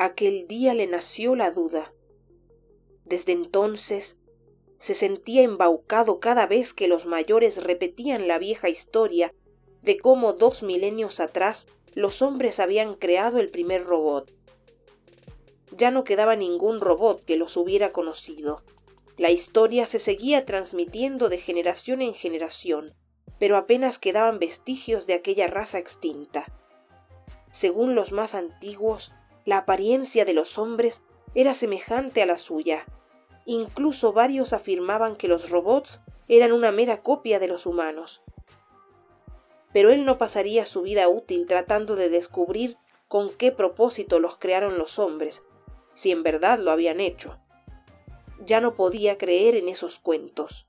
aquel día le nació la duda. Desde entonces se sentía embaucado cada vez que los mayores repetían la vieja historia de cómo dos milenios atrás los hombres habían creado el primer robot. Ya no quedaba ningún robot que los hubiera conocido. La historia se seguía transmitiendo de generación en generación, pero apenas quedaban vestigios de aquella raza extinta. Según los más antiguos, la apariencia de los hombres era semejante a la suya. Incluso varios afirmaban que los robots eran una mera copia de los humanos. Pero él no pasaría su vida útil tratando de descubrir con qué propósito los crearon los hombres, si en verdad lo habían hecho. Ya no podía creer en esos cuentos.